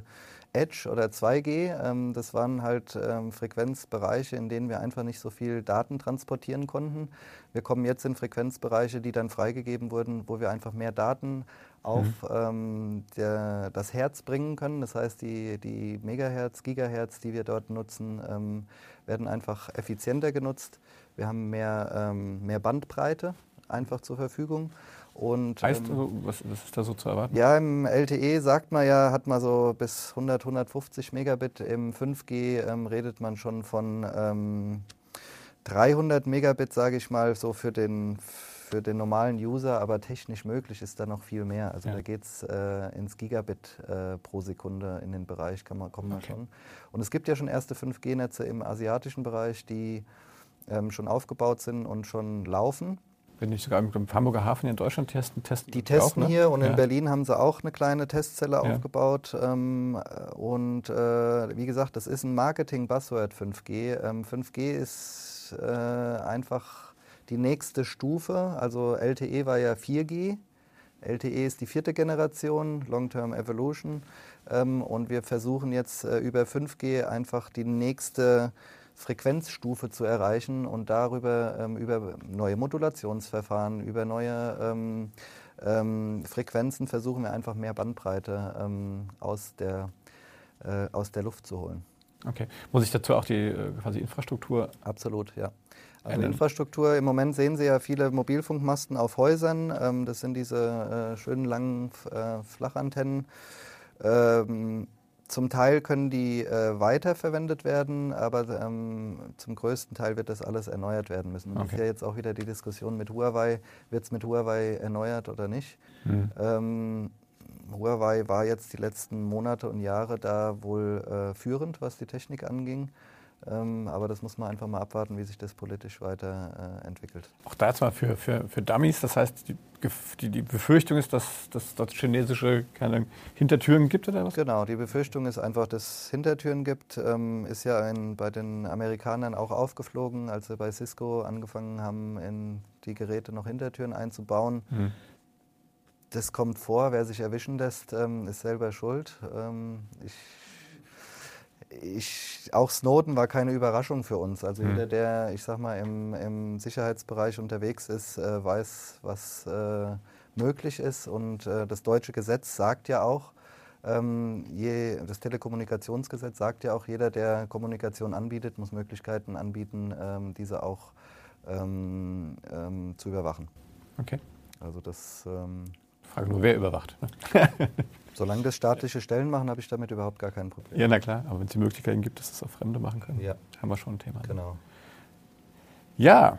Edge oder 2G. Ähm, das waren halt ähm, Frequenzbereiche, in denen wir einfach nicht so viel Daten transportieren konnten. Wir kommen jetzt in Frequenzbereiche, die dann freigegeben wurden, wo wir einfach mehr Daten auf mhm. ähm, der, das Herz bringen können. Das heißt, die, die Megahertz, Gigahertz, die wir dort nutzen, ähm, werden einfach effizienter genutzt. Wir haben mehr, ähm, mehr Bandbreite einfach zur Verfügung. Und, heißt, ähm, was, was, ist da so zu erwarten? Ja, im LTE sagt man ja, hat man so bis 100, 150 Megabit. Im 5G ähm, redet man schon von ähm, 300 Megabit, sage ich mal, so für den, für den normalen User, aber technisch möglich ist da noch viel mehr. Also ja. da geht es äh, ins Gigabit äh, pro Sekunde in den Bereich, kann man, kommen wir okay. schon. Und es gibt ja schon erste 5G-Netze im asiatischen Bereich, die ähm, schon aufgebaut sind und schon laufen. Wenn nicht sogar im Hamburger Hafen in Deutschland testen, testen die testen auch, ne? hier und ja. in Berlin haben sie auch eine kleine Testzelle ja. aufgebaut. Ähm, und äh, wie gesagt, das ist ein Marketing-Buzzword 5G. Ähm, 5G ist äh, einfach die nächste Stufe. Also LTE war ja 4G. LTE ist die vierte Generation, Long-Term Evolution. Ähm, und wir versuchen jetzt äh, über 5G einfach die nächste Frequenzstufe zu erreichen und darüber ähm, über neue Modulationsverfahren, über neue ähm, ähm, Frequenzen versuchen wir einfach mehr Bandbreite ähm, aus, der, äh, aus der Luft zu holen. Okay. Muss ich dazu auch die äh, quasi Infrastruktur? Absolut, ja. Also Infrastruktur, im Moment sehen Sie ja viele Mobilfunkmasten auf Häusern. Ähm, das sind diese äh, schönen langen äh, Flachantennen. Ähm, zum Teil können die äh, weiterverwendet werden, aber ähm, zum größten Teil wird das alles erneuert werden müssen. Okay. Das ist ja jetzt auch wieder die Diskussion mit Huawei. Wird es mit Huawei erneuert oder nicht? Mhm. Ähm, Huawei war jetzt die letzten Monate und Jahre da wohl äh, führend, was die Technik anging. Ähm, aber das muss man einfach mal abwarten, wie sich das politisch weiterentwickelt. Äh, Auch da jetzt mal für, für, für Dummies, das heißt, die, die, die Befürchtung ist, dass es dort chinesische keine Hintertüren gibt oder was? Genau, die Befürchtung ist einfach, dass es Hintertüren gibt. Ähm, ist ja ein, bei den Amerikanern auch aufgeflogen, als sie bei Cisco angefangen haben, in die Geräte noch Hintertüren einzubauen. Hm das kommt vor, wer sich erwischen lässt, ähm, ist selber schuld. Ähm, ich, ich, auch Snowden war keine Überraschung für uns. Also mhm. jeder, der, ich sag mal, im, im Sicherheitsbereich unterwegs ist, äh, weiß, was äh, möglich ist. Und äh, das deutsche Gesetz sagt ja auch, ähm, je, das Telekommunikationsgesetz sagt ja auch, jeder, der Kommunikation anbietet, muss Möglichkeiten anbieten, ähm, diese auch ähm, ähm zu überwachen. Okay. Also das ähm, Frage nur, wer überwacht. Ne? Solange das staatliche Stellen machen, habe ich damit überhaupt gar kein Problem. Ja, na klar, aber wenn es die Möglichkeiten gibt, dass das auch Fremde machen können, ja. haben wir schon ein Thema. Genau. Ja,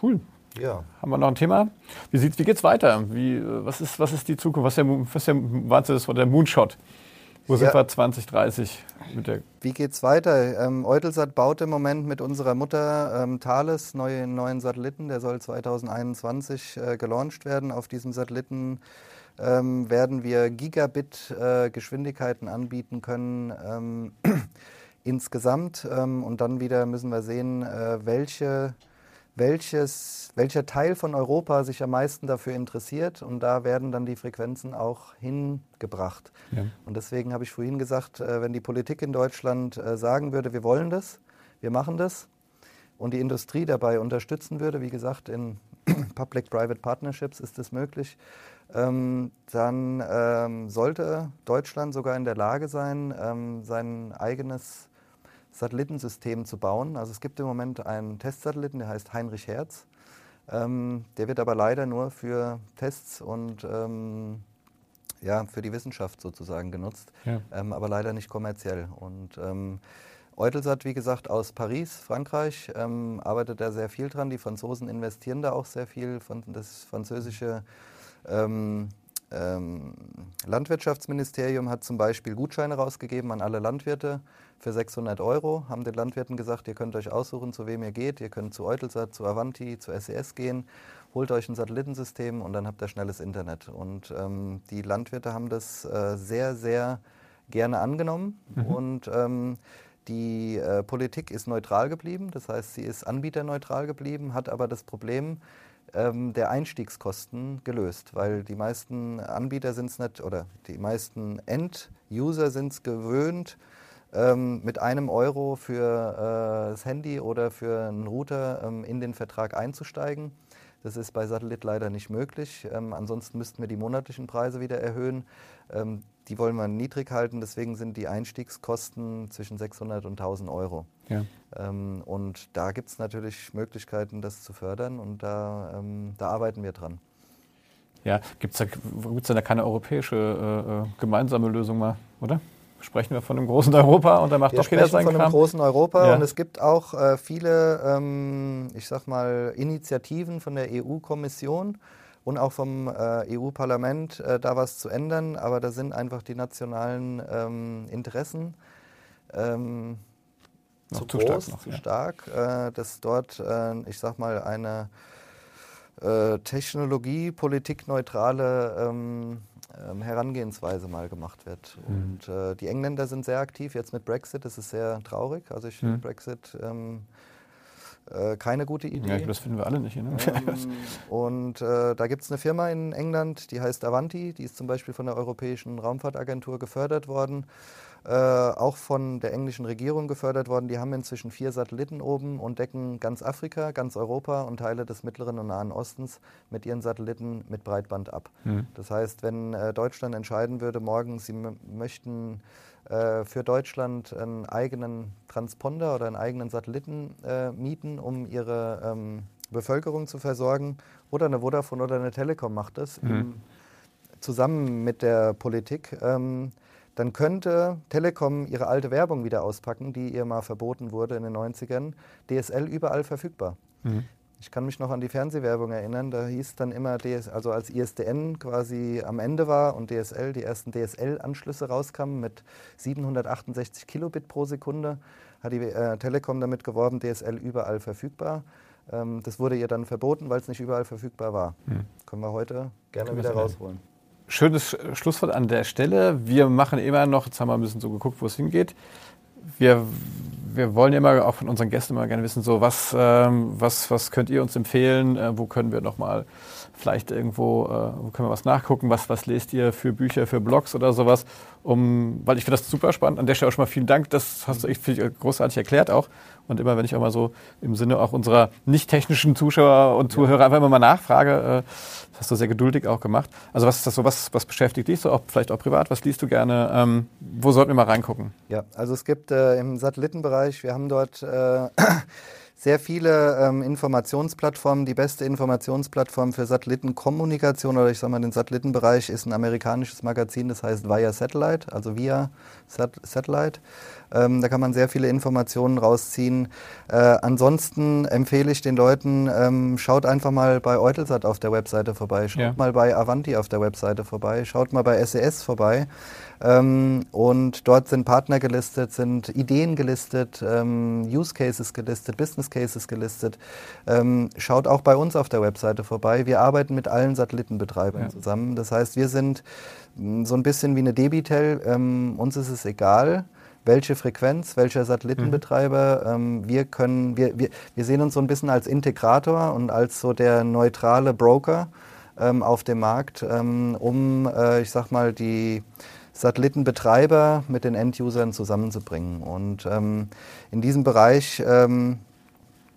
cool. Ja. Haben wir noch ein Thema? Wie, sieht's, wie geht's weiter? Wie, was, ist, was ist die Zukunft? Was ist der, was ist der, was ist der Moonshot? Wo sind wir 2030 mit der? Wie geht's weiter? Ähm, Eutelsat baut im Moment mit unserer Mutter ähm, Thales neue, neuen Satelliten. Der soll 2021 äh, gelauncht werden. Auf diesem Satelliten ähm, werden wir Gigabit-Geschwindigkeiten äh, anbieten können. Ähm, insgesamt. Ähm, und dann wieder müssen wir sehen, äh, welche welches, welcher Teil von Europa sich am meisten dafür interessiert und da werden dann die Frequenzen auch hingebracht. Ja. Und deswegen habe ich vorhin gesagt, äh, wenn die Politik in Deutschland äh, sagen würde, wir wollen das, wir machen das und die Industrie dabei unterstützen würde, wie gesagt, in Public-Private Partnerships ist das möglich, ähm, dann ähm, sollte Deutschland sogar in der Lage sein, ähm, sein eigenes Satellitensystem zu bauen. Also es gibt im Moment einen Testsatelliten, der heißt Heinrich Herz. Ähm, der wird aber leider nur für Tests und ähm, ja, für die Wissenschaft sozusagen genutzt, ja. ähm, aber leider nicht kommerziell. Und ähm, Eutelsat, wie gesagt, aus Paris, Frankreich, ähm, arbeitet da sehr viel dran. Die Franzosen investieren da auch sehr viel. Das französische ähm, ähm, Landwirtschaftsministerium hat zum Beispiel Gutscheine rausgegeben an alle Landwirte für 600 Euro, haben den Landwirten gesagt, ihr könnt euch aussuchen, zu wem ihr geht. Ihr könnt zu Eutelsat, zu Avanti, zu SES gehen, holt euch ein Satellitensystem und dann habt ihr schnelles Internet. Und ähm, die Landwirte haben das äh, sehr, sehr gerne angenommen mhm. und ähm, die äh, Politik ist neutral geblieben, das heißt, sie ist anbieterneutral geblieben, hat aber das Problem ähm, der Einstiegskosten gelöst, weil die meisten Anbieter sind es nicht, oder die meisten End-User sind es gewöhnt, ähm, mit einem Euro für äh, das Handy oder für einen Router ähm, in den Vertrag einzusteigen. Das ist bei Satellit leider nicht möglich. Ähm, ansonsten müssten wir die monatlichen Preise wieder erhöhen. Ähm, die wollen wir niedrig halten, deswegen sind die Einstiegskosten zwischen 600 und 1000 Euro. Ja. Ähm, und da gibt es natürlich Möglichkeiten, das zu fördern und da, ähm, da arbeiten wir dran. Ja, gibt es da, gibt's da keine europäische äh, äh, gemeinsame Lösung mal, oder? Sprechen wir von einem großen Europa und da macht wir doch jeder seinen von einem großen Europa ja. und es gibt auch äh, viele, ähm, ich sag mal, Initiativen von der EU-Kommission, und auch vom äh, EU-Parlament äh, da was zu ändern. Aber da sind einfach die nationalen ähm, Interessen ähm, zu, zu, groß, stark noch, zu ja. stark, äh, dass dort, äh, ich sag mal, eine äh, Ähm, Herangehensweise mal gemacht wird. Mhm. Und äh, die Engländer sind sehr aktiv, jetzt mit Brexit, das ist sehr traurig. Also ich finde mhm. Brexit ähm, äh, keine gute Idee. Ja, das finden wir alle nicht. Ne? Ähm, und äh, da gibt es eine Firma in England, die heißt Avanti, die ist zum Beispiel von der Europäischen Raumfahrtagentur gefördert worden, äh, auch von der englischen Regierung gefördert worden. Die haben inzwischen vier Satelliten oben und decken ganz Afrika, ganz Europa und Teile des Mittleren und Nahen Ostens mit ihren Satelliten mit Breitband ab. Mhm. Das heißt, wenn äh, Deutschland entscheiden würde, morgen, sie möchten für Deutschland einen eigenen Transponder oder einen eigenen Satelliten äh, mieten, um ihre ähm, Bevölkerung zu versorgen. Oder eine Vodafone oder eine Telekom macht das mhm. im, zusammen mit der Politik. Ähm, dann könnte Telekom ihre alte Werbung wieder auspacken, die ihr mal verboten wurde in den 90ern. DSL überall verfügbar. Mhm. Ich kann mich noch an die Fernsehwerbung erinnern, da hieß dann immer, DS, also als ISDN quasi am Ende war und DSL, die ersten DSL-Anschlüsse rauskamen mit 768 Kilobit pro Sekunde, hat die äh, Telekom damit geworben, DSL überall verfügbar. Ähm, das wurde ihr dann verboten, weil es nicht überall verfügbar war. Hm. Können wir heute gerne wieder rausholen. Schönes Schlusswort an der Stelle. Wir machen immer noch, jetzt haben wir ein bisschen so geguckt, wo es hingeht wir, wir wollen immer auch von unseren Gästen immer gerne wissen, so was, ähm, was, was könnt ihr uns empfehlen, äh, wo können wir nochmal vielleicht irgendwo, äh, wo können wir was nachgucken, was, was lest ihr für Bücher, für Blogs oder sowas, um, weil ich finde das super spannend. An der Stelle auch schon mal vielen Dank, das hast du echt großartig erklärt auch. Und immer, wenn ich auch mal so im Sinne auch unserer nicht technischen Zuschauer und Zuhörer ja. einfach immer mal nachfrage, äh, das hast du sehr geduldig auch gemacht. Also was ist das so, was, was beschäftigt dich so, auch, vielleicht auch privat, was liest du gerne? Ähm, wo sollten wir mal reingucken? Ja, also es gibt äh, im Satellitenbereich, wir haben dort äh, sehr viele ähm, Informationsplattformen. Die beste Informationsplattform für Satellitenkommunikation oder ich sage mal den Satellitenbereich ist ein amerikanisches Magazin, das heißt Via Satellite, also Via Sat Satellite. Ähm, da kann man sehr viele Informationen rausziehen. Äh, ansonsten empfehle ich den Leuten, ähm, schaut einfach mal bei Eutelsat auf der Webseite vorbei, schaut ja. mal bei Avanti auf der Webseite vorbei, schaut mal bei SES e vorbei. Ähm, und dort sind Partner gelistet, sind Ideen gelistet, ähm, Use Cases gelistet, Business Cases gelistet. Ähm, schaut auch bei uns auf der Webseite vorbei. Wir arbeiten mit allen Satellitenbetreibern ja. zusammen. Das heißt, wir sind mm, so ein bisschen wie eine Debitel. Ähm, uns ist es egal, welche Frequenz, welcher Satellitenbetreiber. Mhm. Ähm, wir können, wir, wir, wir sehen uns so ein bisschen als Integrator und als so der neutrale Broker ähm, auf dem Markt, ähm, um, äh, ich sag mal, die Satellitenbetreiber mit den Endusern zusammenzubringen. Und in diesem Bereich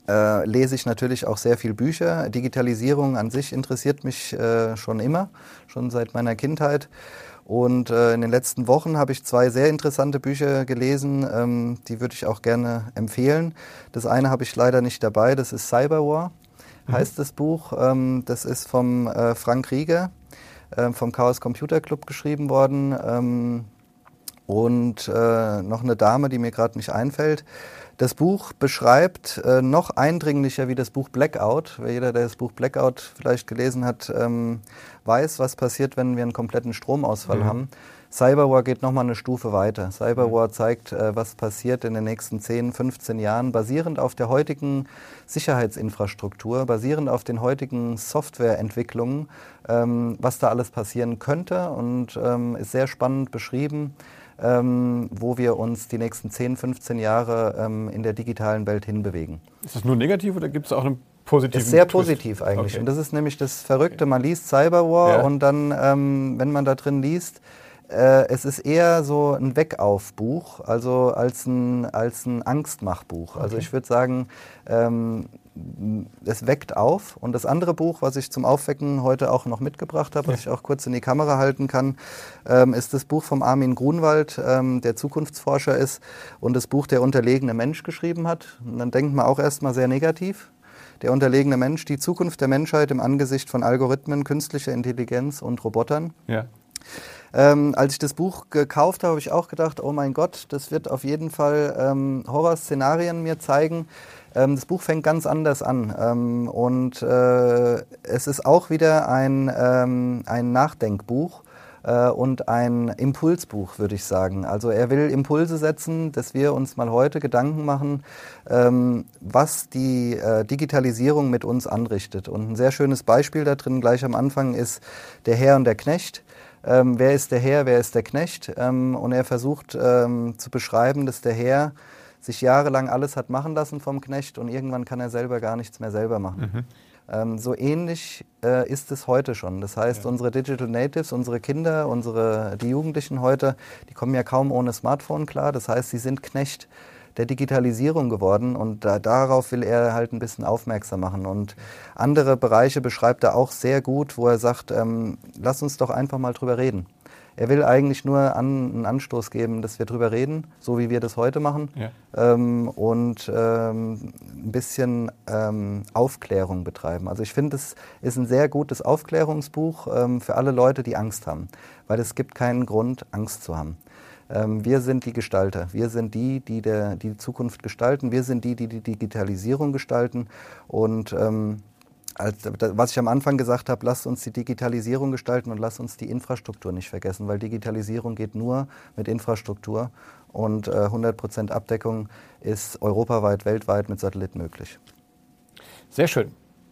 äh, lese ich natürlich auch sehr viel Bücher. Digitalisierung an sich interessiert mich äh, schon immer, schon seit meiner Kindheit. Und äh, in den letzten Wochen habe ich zwei sehr interessante Bücher gelesen, ähm, die würde ich auch gerne empfehlen. Das eine habe ich leider nicht dabei, das ist Cyberwar, mhm. heißt das Buch. Ähm, das ist vom äh, Frank Rieger äh, vom Chaos Computer Club geschrieben worden. Ähm, und äh, noch eine Dame, die mir gerade nicht einfällt. Das Buch beschreibt äh, noch eindringlicher wie das Buch Blackout. Wer jeder, der das Buch Blackout vielleicht gelesen hat, ähm, weiß, was passiert, wenn wir einen kompletten Stromausfall mhm. haben. Cyberwar geht nochmal eine Stufe weiter. Cyberwar mhm. zeigt, äh, was passiert in den nächsten 10, 15 Jahren, basierend auf der heutigen Sicherheitsinfrastruktur, basierend auf den heutigen Softwareentwicklungen, ähm, was da alles passieren könnte und ähm, ist sehr spannend beschrieben ähm, wo wir uns die nächsten 10, 15 Jahre ähm, in der digitalen Welt hinbewegen. Ist das nur negativ oder gibt es auch einen positiven Ist sehr Twist? positiv eigentlich. Okay. Und das ist nämlich das Verrückte. Man liest Cyberwar ja. und dann, ähm, wenn man da drin liest, äh, es ist eher so ein Weckaufbuch, also als ein, als ein Angstmachbuch. Also okay. Also ich würde sagen, ähm, es weckt auf. Und das andere Buch, was ich zum Aufwecken heute auch noch mitgebracht habe, was ich auch kurz in die Kamera halten kann, ähm, ist das Buch vom Armin Grunwald, ähm, der Zukunftsforscher ist und das Buch Der unterlegene Mensch geschrieben hat. Und dann denkt man auch erstmal sehr negativ. Der unterlegene Mensch, die Zukunft der Menschheit im Angesicht von Algorithmen, künstlicher Intelligenz und Robotern. Ja. Ähm, als ich das Buch gekauft habe, habe ich auch gedacht, oh mein Gott, das wird auf jeden Fall ähm, Horrorszenarien mir zeigen. Ähm, das Buch fängt ganz anders an ähm, und äh, es ist auch wieder ein, ähm, ein Nachdenkbuch äh, und ein Impulsbuch, würde ich sagen. Also er will Impulse setzen, dass wir uns mal heute Gedanken machen, was die äh, Digitalisierung mit uns anrichtet. Und ein sehr schönes Beispiel da drin gleich am Anfang ist der Herr und der Knecht ähm, wer ist der Herr, wer ist der Knecht. Ähm, und er versucht ähm, zu beschreiben, dass der Herr sich jahrelang alles hat machen lassen vom Knecht und irgendwann kann er selber gar nichts mehr selber machen. Mhm. Ähm, so ähnlich äh, ist es heute schon. Das heißt, ja. unsere Digital Natives, unsere Kinder, unsere, die Jugendlichen heute, die kommen ja kaum ohne Smartphone klar. Das heißt, sie sind Knecht der Digitalisierung geworden und da, darauf will er halt ein bisschen aufmerksam machen. Und andere Bereiche beschreibt er auch sehr gut, wo er sagt, ähm, lass uns doch einfach mal drüber reden. Er will eigentlich nur an, einen Anstoß geben, dass wir drüber reden, so wie wir das heute machen, ja. ähm, und ähm, ein bisschen ähm, Aufklärung betreiben. Also ich finde, es ist ein sehr gutes Aufklärungsbuch ähm, für alle Leute, die Angst haben, weil es gibt keinen Grund, Angst zu haben. Ähm, wir sind die Gestalter. Wir sind die, die der, die Zukunft gestalten. Wir sind die, die die Digitalisierung gestalten. Und ähm, als, was ich am Anfang gesagt habe, lasst uns die Digitalisierung gestalten und lasst uns die Infrastruktur nicht vergessen, weil Digitalisierung geht nur mit Infrastruktur und äh, 100% Abdeckung ist europaweit, weltweit mit Satellit möglich. Sehr schön.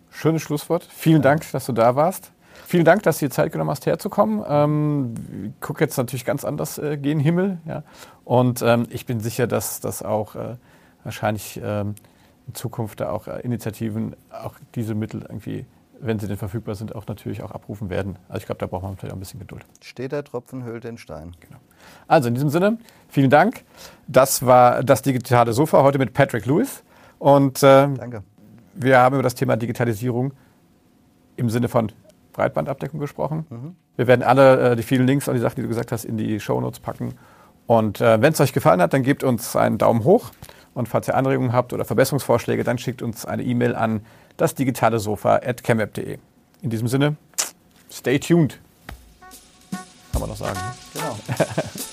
Schönes Schlusswort. Vielen ja. Dank, dass du da warst. Vielen Dank, dass du dir Zeit genommen hast, herzukommen. Ähm, ich gucke jetzt natürlich ganz anders äh, gen Himmel. Ja? Und ähm, ich bin sicher, dass das auch äh, wahrscheinlich ähm, in Zukunft da auch äh, Initiativen auch diese Mittel irgendwie, wenn sie denn verfügbar sind, auch natürlich auch abrufen werden. Also ich glaube, da braucht man vielleicht auch ein bisschen Geduld. Steht der Tropfen, hüllt den Stein. Genau. Also in diesem Sinne, vielen Dank. Das war das digitale Sofa heute mit Patrick Lewis. Und äh, Danke. wir haben über das Thema Digitalisierung im Sinne von Breitbandabdeckung gesprochen. Mhm. Wir werden alle äh, die vielen Links an die Sachen, die du gesagt hast, in die Shownotes packen. Und äh, wenn es euch gefallen hat, dann gebt uns einen Daumen hoch. Und falls ihr Anregungen habt oder Verbesserungsvorschläge, dann schickt uns eine E-Mail an das digitale Sofa at chemweb.de. In diesem Sinne, stay tuned. Kann man noch sagen. Genau.